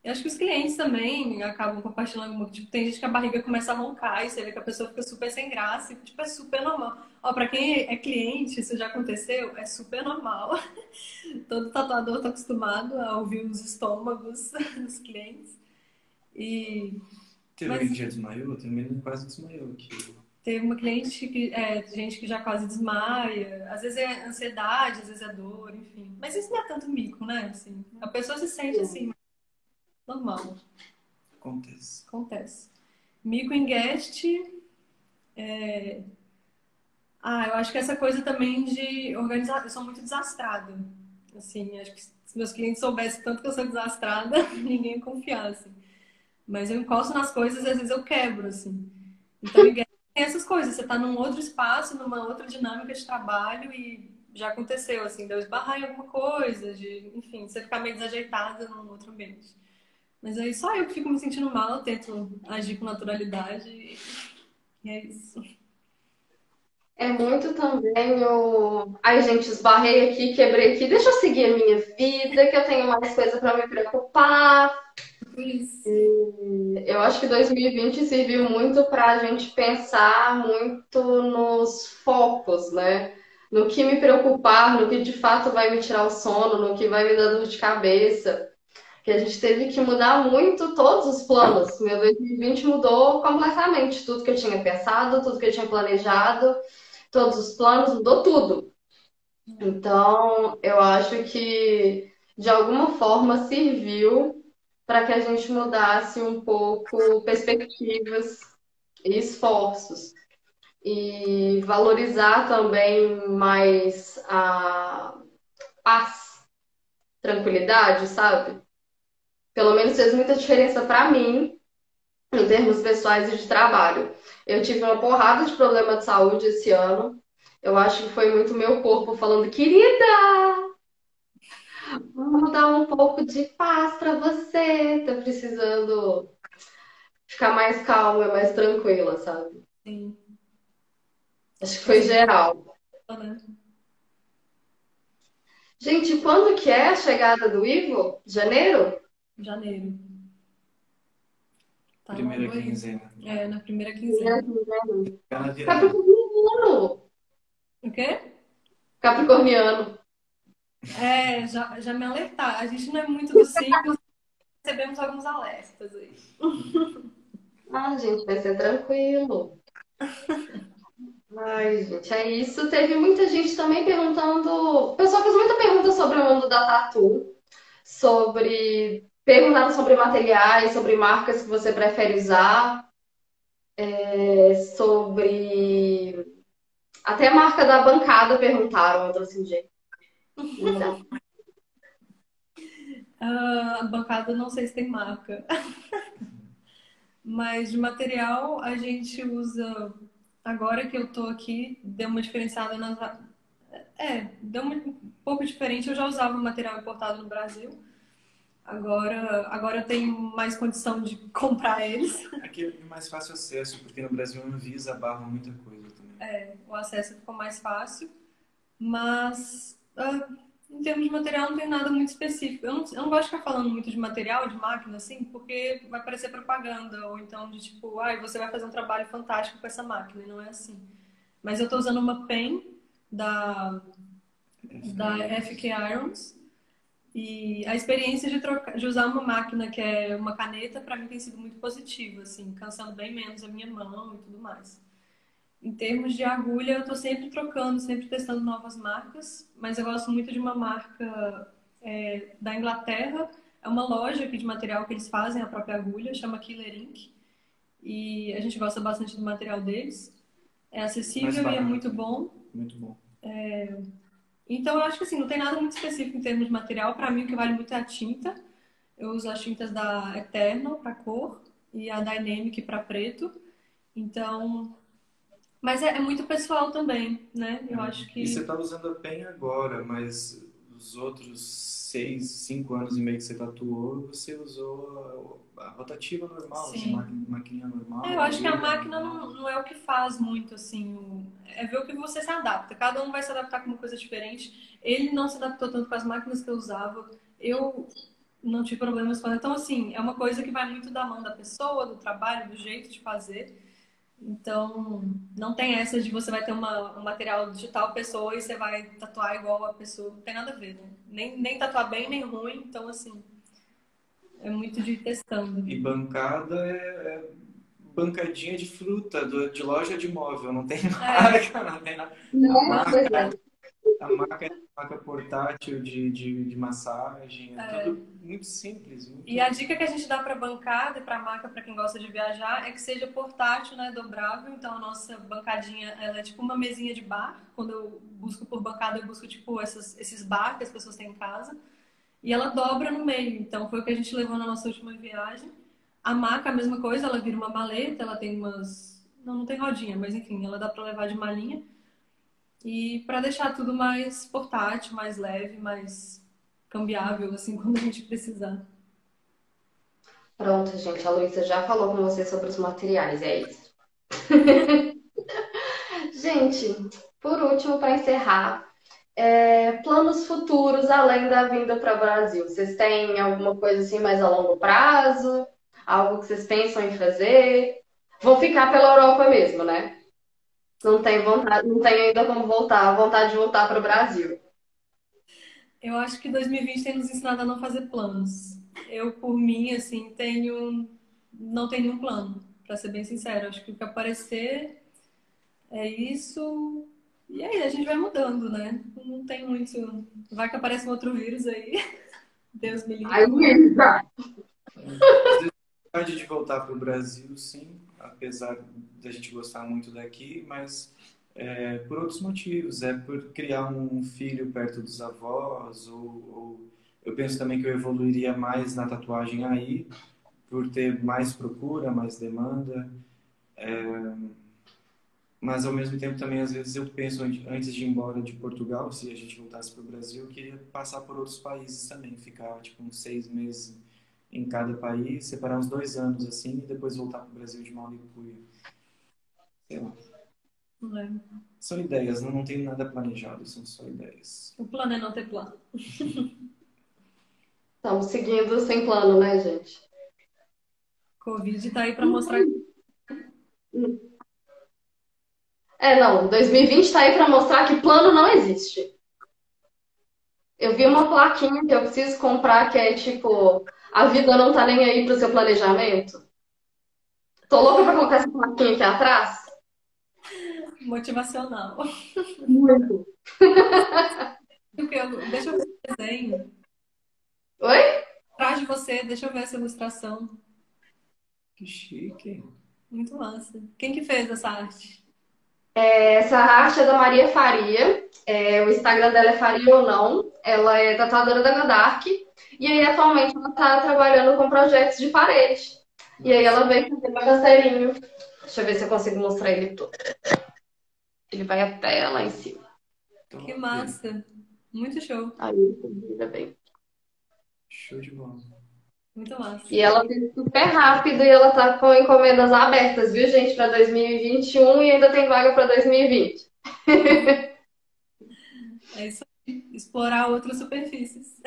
eu acho que os clientes também acabam compartilhando muito. Tipo, tem gente que a barriga começa a roncar e você vê que a pessoa fica super sem graça. E, tipo, é super normal. Ó, pra quem é cliente, isso já aconteceu, é super normal. [LAUGHS] Todo tatuador tá acostumado a ouvir os estômagos [LAUGHS] dos clientes. E... Teve Mas... alguém que já desmaiou? Tem menino quase desmaiou aqui. Teve uma cliente que é gente que já quase desmaia. Às vezes é ansiedade, às vezes é dor, enfim. Mas isso não é tanto mico, né? Assim, a pessoa se sente assim, normal. Acontece. Acontece. Mico em guest. É... Ah, eu acho que essa coisa também de organizar. Eu sou muito desastrada. Assim, acho que se meus clientes soubessem tanto que eu sou desastrada, [LAUGHS] ninguém ia confiar, assim. Mas eu encosto nas coisas e às vezes eu quebro, assim. Então, tem essas coisas. Você tá num outro espaço, numa outra dinâmica de trabalho e já aconteceu, assim, de eu esbarrar em alguma coisa, de, enfim, você ficar meio desajeitada num outro ambiente. Mas aí só eu que fico me sentindo mal, eu tento agir com naturalidade e é isso. É muito também o. Ai, gente, esbarrei aqui, quebrei aqui, deixa eu seguir a minha vida, que eu tenho mais coisa para me preocupar. Isso. Eu acho que 2020 serviu muito para a gente pensar muito nos focos, né? No que me preocupar, no que de fato vai me tirar o sono, no que vai me dar dor de cabeça que a gente teve que mudar muito todos os planos. Meu 2020 mudou completamente. Tudo que eu tinha pensado, tudo que eu tinha planejado, todos os planos, mudou tudo. Então, eu acho que de alguma forma serviu para que a gente mudasse um pouco perspectivas e esforços. E valorizar também mais a paz, tranquilidade, sabe? pelo menos fez muita diferença para mim, em termos pessoais e de trabalho. Eu tive uma porrada de problema de saúde esse ano. Eu acho que foi muito meu corpo falando, querida, vamos dar um pouco de paz para você. Tá precisando ficar mais calma, mais tranquila, sabe? Sim. Acho que foi geral. Uhum. Gente, quando que é a chegada do Ivo? Janeiro? Janeiro. Tá primeira quinzena. É, na primeira quinzena. Capricorniano. O quê? Capricorniano. É, já, já me alertar. A gente não é muito do signo, recebemos alguns alertas aí. [LAUGHS] Ah, gente, vai ser tranquilo. Ai, gente, é isso. Teve muita gente também perguntando. O pessoal fez muita pergunta sobre o mundo da tatu, sobre. Perguntaram sobre materiais, sobre marcas que você prefere usar, é, sobre. Até a marca da bancada perguntaram, então assim, gente. Ah, a bancada não sei se tem marca. [LAUGHS] Mas de material a gente usa. Agora que eu tô aqui, deu uma diferenciada nas. É, deu um pouco diferente. Eu já usava material importado no Brasil. Agora, agora eu tenho mais condição de [LAUGHS] comprar eles. Aqui é mais fácil acesso, porque no Brasil a Anvisa barra muita coisa também. É, o acesso ficou mais fácil. Mas ah, em termos de material, não tem nada muito específico. Eu não, eu não gosto de ficar falando muito de material, de máquina, assim, porque vai parecer propaganda, ou então de tipo, ai, ah, você vai fazer um trabalho fantástico com essa máquina, e não é assim. Mas eu estou usando uma pen da, da FK Irons, e a experiência de, trocar, de usar uma máquina que é uma caneta, para mim tem sido muito positiva, assim, cansando bem menos a minha mão e tudo mais. Em termos de agulha, eu estou sempre trocando, sempre testando novas marcas, mas eu gosto muito de uma marca é, da Inglaterra. É uma loja aqui de material que eles fazem a própria agulha, chama Killer Ink. E a gente gosta bastante do material deles. É acessível e é muito bom. Muito bom. É... Então, eu acho que assim, não tem nada muito específico em termos de material. Para mim, o que vale muito é a tinta. Eu uso as tintas da Eternal para cor e a Dynamic para preto. Então, mas é, é, muito pessoal também, né? Eu acho que. E você está usando a PEN agora, mas os outros seis, cinco anos e meio que você tatuou, você usou a, a rotativa normal, Sim. máquina, maquininha normal. É, eu acho que a máquina não, não é o que faz muito, assim. O, é ver o que você se adapta. Cada um vai se adaptar com uma coisa diferente. Ele não se adaptou tanto com as máquinas que eu usava. Eu não tive problemas com Então, assim, é uma coisa que vai muito da mão da pessoa, do trabalho, do jeito de fazer. Então, não tem essa de você vai ter uma, um material digital pessoa e você vai tatuar igual a pessoa. Não tem nada a ver, né? Nem, nem tatuar bem, nem ruim. Então, assim, é muito de testando. E bancada é, é bancadinha de fruta, do, de loja de móvel. Não tem marca, é. não tem nada. Não, marca, a marca é marca portátil de, de, de massagem, é, é, tudo muito simples. Muito e a dica que a gente dá para bancada e para marca, para quem gosta de viajar, é que seja portátil, né, dobrável. Então a nossa bancadinha, ela é tipo uma mesinha de bar. Quando eu busco por bancada, eu busco tipo essas, esses bar que as pessoas têm em casa. E ela dobra no meio. Então foi o que a gente levou na nossa última viagem. A maca, a mesma coisa, ela vira uma maleta, ela tem umas. Não, não tem rodinha, mas enfim, ela dá para levar de malinha. E para deixar tudo mais portátil, mais leve, mais cambiável, assim, [LAUGHS] quando a gente precisar. Pronto, gente, a Luísa já falou com você sobre os materiais, é isso. [LAUGHS] gente, por último, para encerrar, é, planos futuros além da vinda para o Brasil? Vocês têm alguma coisa assim mais a longo prazo? Algo que vocês pensam em fazer? Vão ficar pela Europa mesmo, né? Não tem vontade, não tem ainda como voltar, vontade de voltar para o Brasil. Eu acho que 2020 tem nos ensinado a não fazer planos. Eu, por mim, assim, tenho. Não tenho nenhum plano, para ser bem sincero. Acho que o que aparecer é isso. E aí, a gente vai mudando, né? Não tem muito. Vai que aparece um outro vírus aí. [LAUGHS] Deus me livre. Ai, vontade de voltar para o Brasil, sim apesar da gente gostar muito daqui, mas é, por outros motivos. É por criar um filho perto dos avós, ou, ou, eu penso também que eu evoluiria mais na tatuagem aí, por ter mais procura, mais demanda. É, mas ao mesmo tempo também às vezes eu penso antes de ir embora de Portugal, se a gente voltasse para o Brasil, eu queria passar por outros países também, ficar tipo uns seis meses em cada país, separar uns dois anos assim e depois voltar para o Brasil de Malicuia. Sei lá. É. São ideias, não, não tem nada planejado, são só ideias. O plano é não ter plano. [LAUGHS] Estamos seguindo sem plano, né, gente? Covid tá aí para mostrar. É, não, 2020 tá aí para mostrar que plano não existe. Eu vi uma plaquinha que eu preciso comprar que é tipo a vida não tá nem aí pro seu planejamento? Tô louca pra colocar essa plaquinha aqui atrás. Motivacional. Muito. [LAUGHS] Deixa eu ver o desenho. Oi? Atrás de você, deixa eu ver essa ilustração. Que chique. Muito massa. Quem que fez essa arte? É, essa arte é da Maria Faria. É, o Instagram dela é Faria ou Não. Ela é tatuadora da Godark. E aí, atualmente, ela está trabalhando com projetos de parede. E aí, ela veio fazer meu castelinho. Deixa eu ver se eu consigo mostrar ele todo. Ele vai até lá em cima. Que massa. Muito show. Aí ele bem. Show de bola. Muito massa. E ela fez super rápido e ela tá com encomendas abertas, viu, gente, para 2021 e ainda tem vaga para 2020. [LAUGHS] é isso aí. Explorar outras superfícies.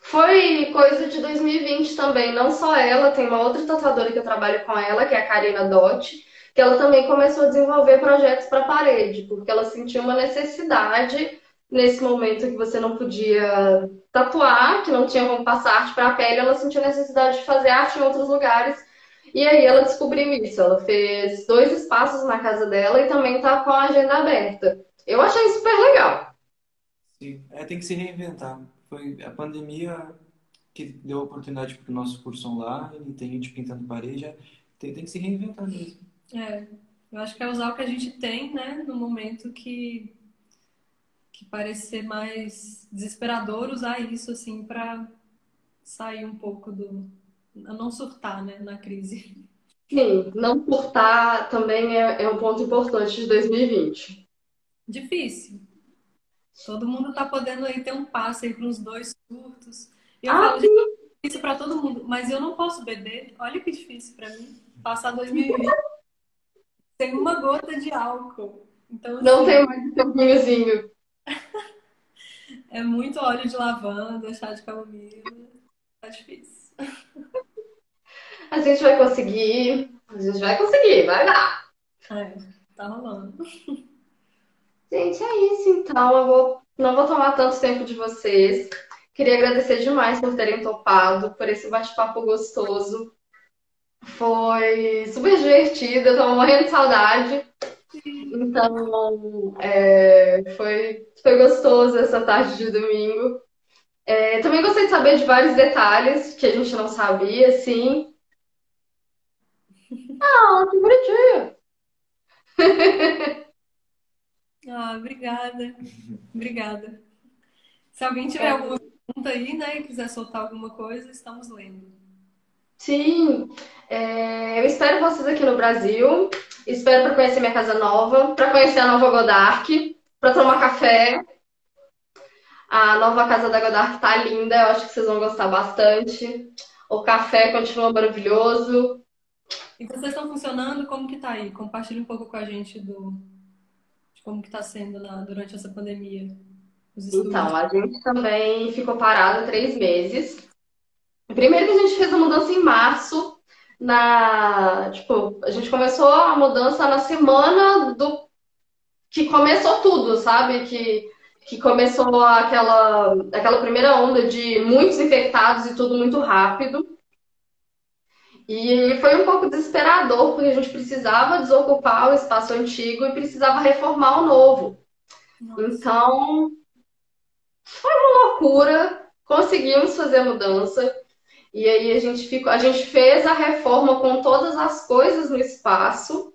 Foi coisa de 2020 também, não só ela, tem uma outra tatuadora que eu trabalho com ela, que é a Karina Dott, que ela também começou a desenvolver projetos para parede, porque ela sentiu uma necessidade nesse momento que você não podia tatuar, que não tinha como passar arte para a pele, ela sentiu necessidade de fazer arte em outros lugares. E aí ela descobriu isso. Ela fez dois espaços na casa dela e também está com a agenda aberta. Eu achei super legal. Sim, é, tem que se reinventar. Foi a pandemia que deu oportunidade para o nosso curso online, tem gente pintando parede, é, tem, tem que se reinventar mesmo. É, eu acho que é usar o que a gente tem, né, no momento que que parece ser mais desesperador usar isso assim para sair um pouco do não surtar, né, na crise. Sim, não surtar também é, é um ponto importante de 2020. Difícil. Todo mundo tá podendo aí ter um passe aí para uns dois surtos. Eu ah, falo, sim. difícil para todo mundo, mas eu não posso beber. Olha que difícil para mim passar 2020 sem [LAUGHS] uma gota de álcool. Então, assim, não tem mais vinhozinho. É muito óleo de lavanda, chá de camomila. Tá difícil. A gente vai conseguir. A gente vai conseguir, vai dar. É, tá rolando. Gente, é isso então. Eu vou, não vou tomar tanto tempo de vocês. Queria agradecer demais por terem topado, por esse bate-papo gostoso. Foi super divertido, eu tô morrendo de saudade. Então, é, foi, foi gostoso essa tarde de domingo. É, também gostei de saber de vários detalhes que a gente não sabia, assim. [LAUGHS] Ah, que bonitinho! [LAUGHS] ah, obrigada. Obrigada. Se alguém tiver é. alguma pergunta aí, né, e quiser soltar alguma coisa, estamos lendo. Sim, é, eu espero vocês aqui no Brasil. Espero para conhecer minha casa nova, para conhecer a nova Godark, para tomar café. A nova casa da Godark tá linda, eu acho que vocês vão gostar bastante. O café continua maravilhoso. E vocês estão funcionando? Como que tá aí? Compartilhe um pouco com a gente do de como que tá sendo na, durante essa pandemia. Então, a gente também ficou parado três meses. Primeiro que a gente fez a mudança em março, na. Tipo, a gente começou a mudança na semana do que começou tudo, sabe? Que, que começou aquela, aquela primeira onda de muitos infectados e tudo muito rápido. E foi um pouco desesperador, porque a gente precisava desocupar o espaço antigo e precisava reformar o novo. Nossa. Então, foi uma loucura. Conseguimos fazer a mudança. E aí a gente ficou, a gente fez a reforma com todas as coisas no espaço.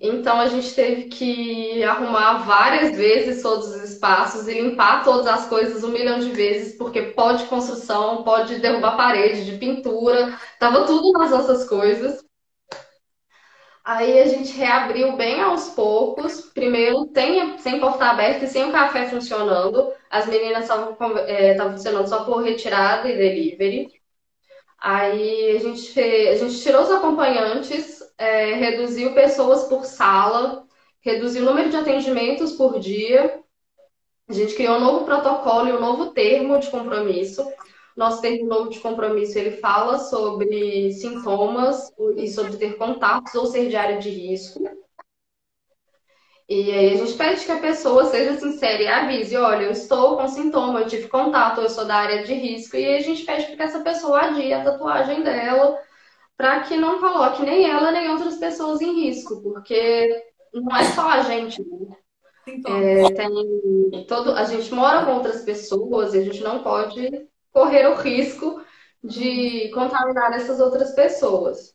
Então a gente teve que arrumar várias vezes todos os espaços e limpar todas as coisas um milhão de vezes, porque pode construção, pode derrubar parede de pintura, tava tudo nas nossas coisas. Aí a gente reabriu bem aos poucos. Primeiro, tem, sem porta aberta e sem o café funcionando. As meninas estavam é, funcionando só por retirada e delivery. Aí a gente, fez, a gente tirou os acompanhantes, é, reduziu pessoas por sala, reduziu o número de atendimentos por dia. A gente criou um novo protocolo e um novo termo de compromisso. Nosso termo novo de compromisso ele fala sobre sintomas e sobre ter contatos ou ser de área de risco. E aí a gente pede que a pessoa seja sincera e avise, olha, eu estou com sintoma, eu tive contato, eu sou da área de risco, e a gente pede que essa pessoa adie a tatuagem dela para que não coloque nem ela nem outras pessoas em risco, porque não é só a gente, né? É, tem todo, a gente mora com outras pessoas e a gente não pode correr o risco de contaminar essas outras pessoas.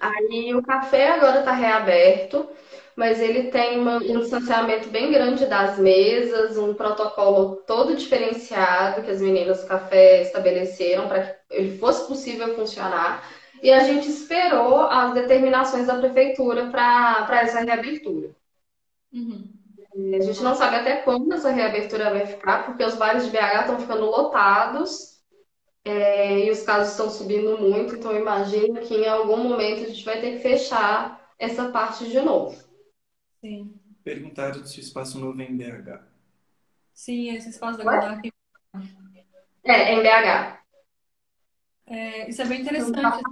Aí o café agora está reaberto, mas ele tem uma, um distanciamento bem grande das mesas, um protocolo todo diferenciado que as meninas do café estabeleceram para que ele fosse possível funcionar. E a gente esperou as determinações da prefeitura para essa reabertura. Uhum. A gente não sabe até quando essa reabertura vai ficar, porque os bares de BH estão ficando lotados é, e os casos estão subindo muito, então eu imagino que em algum momento a gente vai ter que fechar essa parte de novo. Sim. Perguntaram se o espaço novo é em BH. Sim, esse espaço da Godard aqui. É, em BH. É, isso é bem interessante.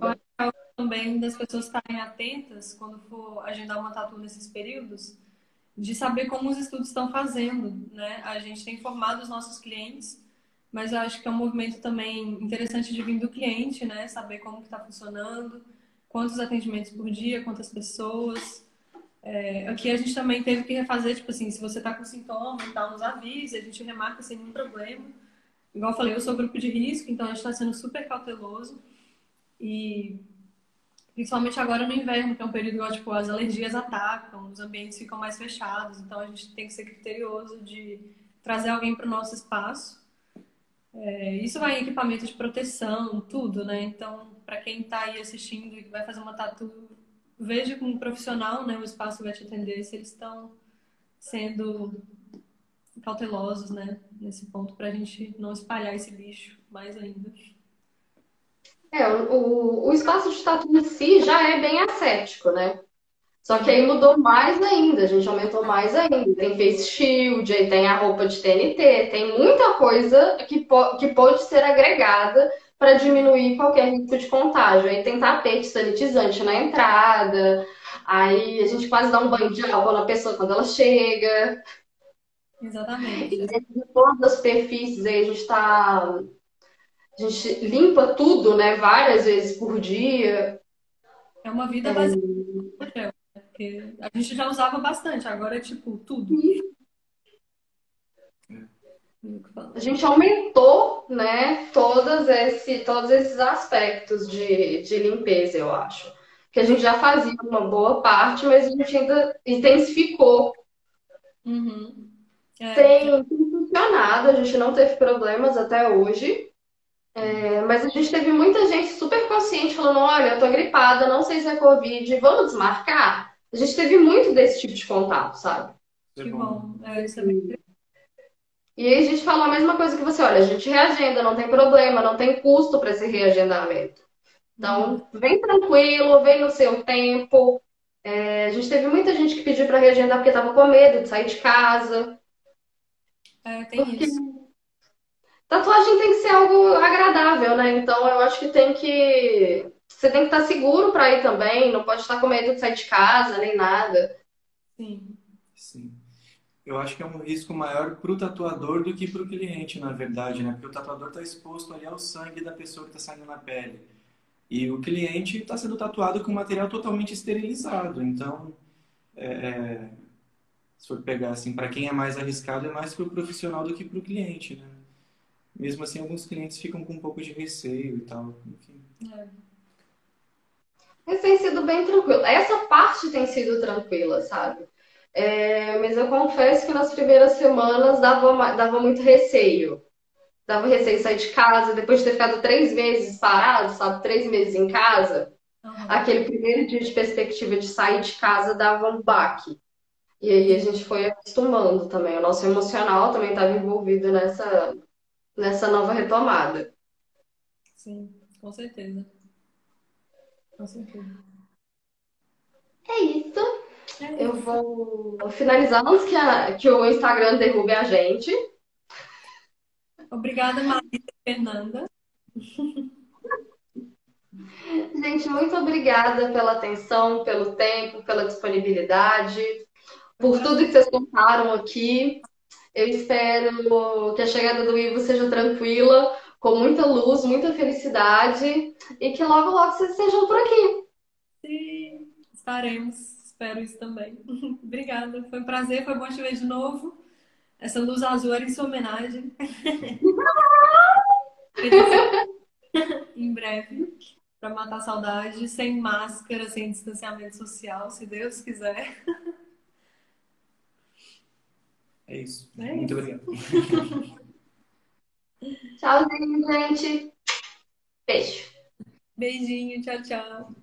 Assim, também das pessoas estarem atentas quando for agendar uma tatu nesses períodos, de saber como os estudos estão fazendo, né? A gente tem informado os nossos clientes, mas eu acho que é um movimento também interessante de vir do cliente, né? Saber como está funcionando, quantos atendimentos por dia, quantas pessoas. É, aqui a gente também teve que refazer, tipo assim, se você está com sintoma e tal, nos avise, a gente remarca sem nenhum problema. Igual eu falei, eu sou grupo de risco, então a gente está sendo super cauteloso. E principalmente agora no inverno, que é um período igual, tipo, as alergias atacam, os ambientes ficam mais fechados, então a gente tem que ser criterioso de trazer alguém para o nosso espaço. É, isso vai em equipamento de proteção, tudo, né? Então, para quem está aí assistindo e vai fazer uma tatu, veja com um profissional, né? O espaço vai te atender se eles estão sendo cautelosos, né? Nesse ponto, para a gente não espalhar esse bicho mais ainda. É, o, o espaço de tatu em si já é bem ascético, né? Só que aí mudou mais ainda, a gente aumentou mais ainda. Tem face shield, aí tem a roupa de TNT, tem muita coisa que, po que pode ser agregada para diminuir qualquer risco de contágio. Aí tem tapete sanitizante na entrada, aí a gente quase dá um banho de álcool na pessoa quando ela chega. Exatamente. E de todas as superfícies aí a gente está. A gente limpa tudo, né? Várias vezes por dia. É uma vida é... baseada porque a gente já usava bastante, agora é tipo tudo. A gente aumentou, né, todos, esse, todos esses aspectos de, de limpeza, eu acho. Que a gente já fazia uma boa parte, mas a gente ainda intensificou. Uhum. É. Tem, tem funcionado, a gente não teve problemas até hoje. É, mas a gente teve muita gente super consciente falando: olha, eu tô gripada, não sei se é Covid, vamos desmarcar? A gente teve muito desse tipo de contato, sabe? Que bom. É, isso é bem... E aí a gente falou a mesma coisa que você, olha, a gente reagenda, não tem problema, não tem custo para esse reagendamento. Então, vem tranquilo, vem no seu tempo. É, a gente teve muita gente que pediu para reagendar porque estava com medo de sair de casa. É, tem porque isso. Tatuagem tem que ser algo agradável, né? Então eu acho que tem que você tem que estar seguro para ir também, não pode estar com medo de sair de casa, nem nada. Sim. Sim. Eu acho que é um risco maior para o tatuador do que para o cliente, na verdade, né? Porque o tatuador está exposto ali ao sangue da pessoa que está saindo na pele. E o cliente está sendo tatuado com material totalmente esterilizado. Então, é, é se for pegar assim, para quem é mais arriscado, é mais para o profissional do que para o cliente, né? Mesmo assim, alguns clientes ficam com um pouco de receio e tal. Enfim. É. Mas tem sido bem tranquilo. Essa parte tem sido tranquila, sabe? É, mas eu confesso que nas primeiras semanas dava, dava muito receio. Dava receio sair de casa, depois de ter ficado três meses parado, sabe? Três meses em casa. Uhum. Aquele primeiro dia de perspectiva de sair de casa dava um baque. E aí a gente foi acostumando também. O nosso emocional também estava envolvido nessa, nessa nova retomada. Sim, com certeza. Com certeza. É isso. Eu vou finalizar antes que, a, que o Instagram derrube a gente. Obrigada, Maria Fernanda. Gente, muito obrigada pela atenção, pelo tempo, pela disponibilidade, por tudo que vocês contaram aqui. Eu espero que a chegada do Ivo seja tranquila, com muita luz, muita felicidade e que logo, logo vocês estejam por aqui. Sim, estaremos. Espero isso também. [LAUGHS] Obrigada. Foi um prazer, foi bom te ver de novo. Essa luz azul era em sua homenagem. [LAUGHS] em breve, para matar a saudade, sem máscara, sem distanciamento social, se Deus quiser. É isso. É Muito obrigado. [LAUGHS] Tchauzinho, gente. Beijo. Beijinho, tchau, tchau.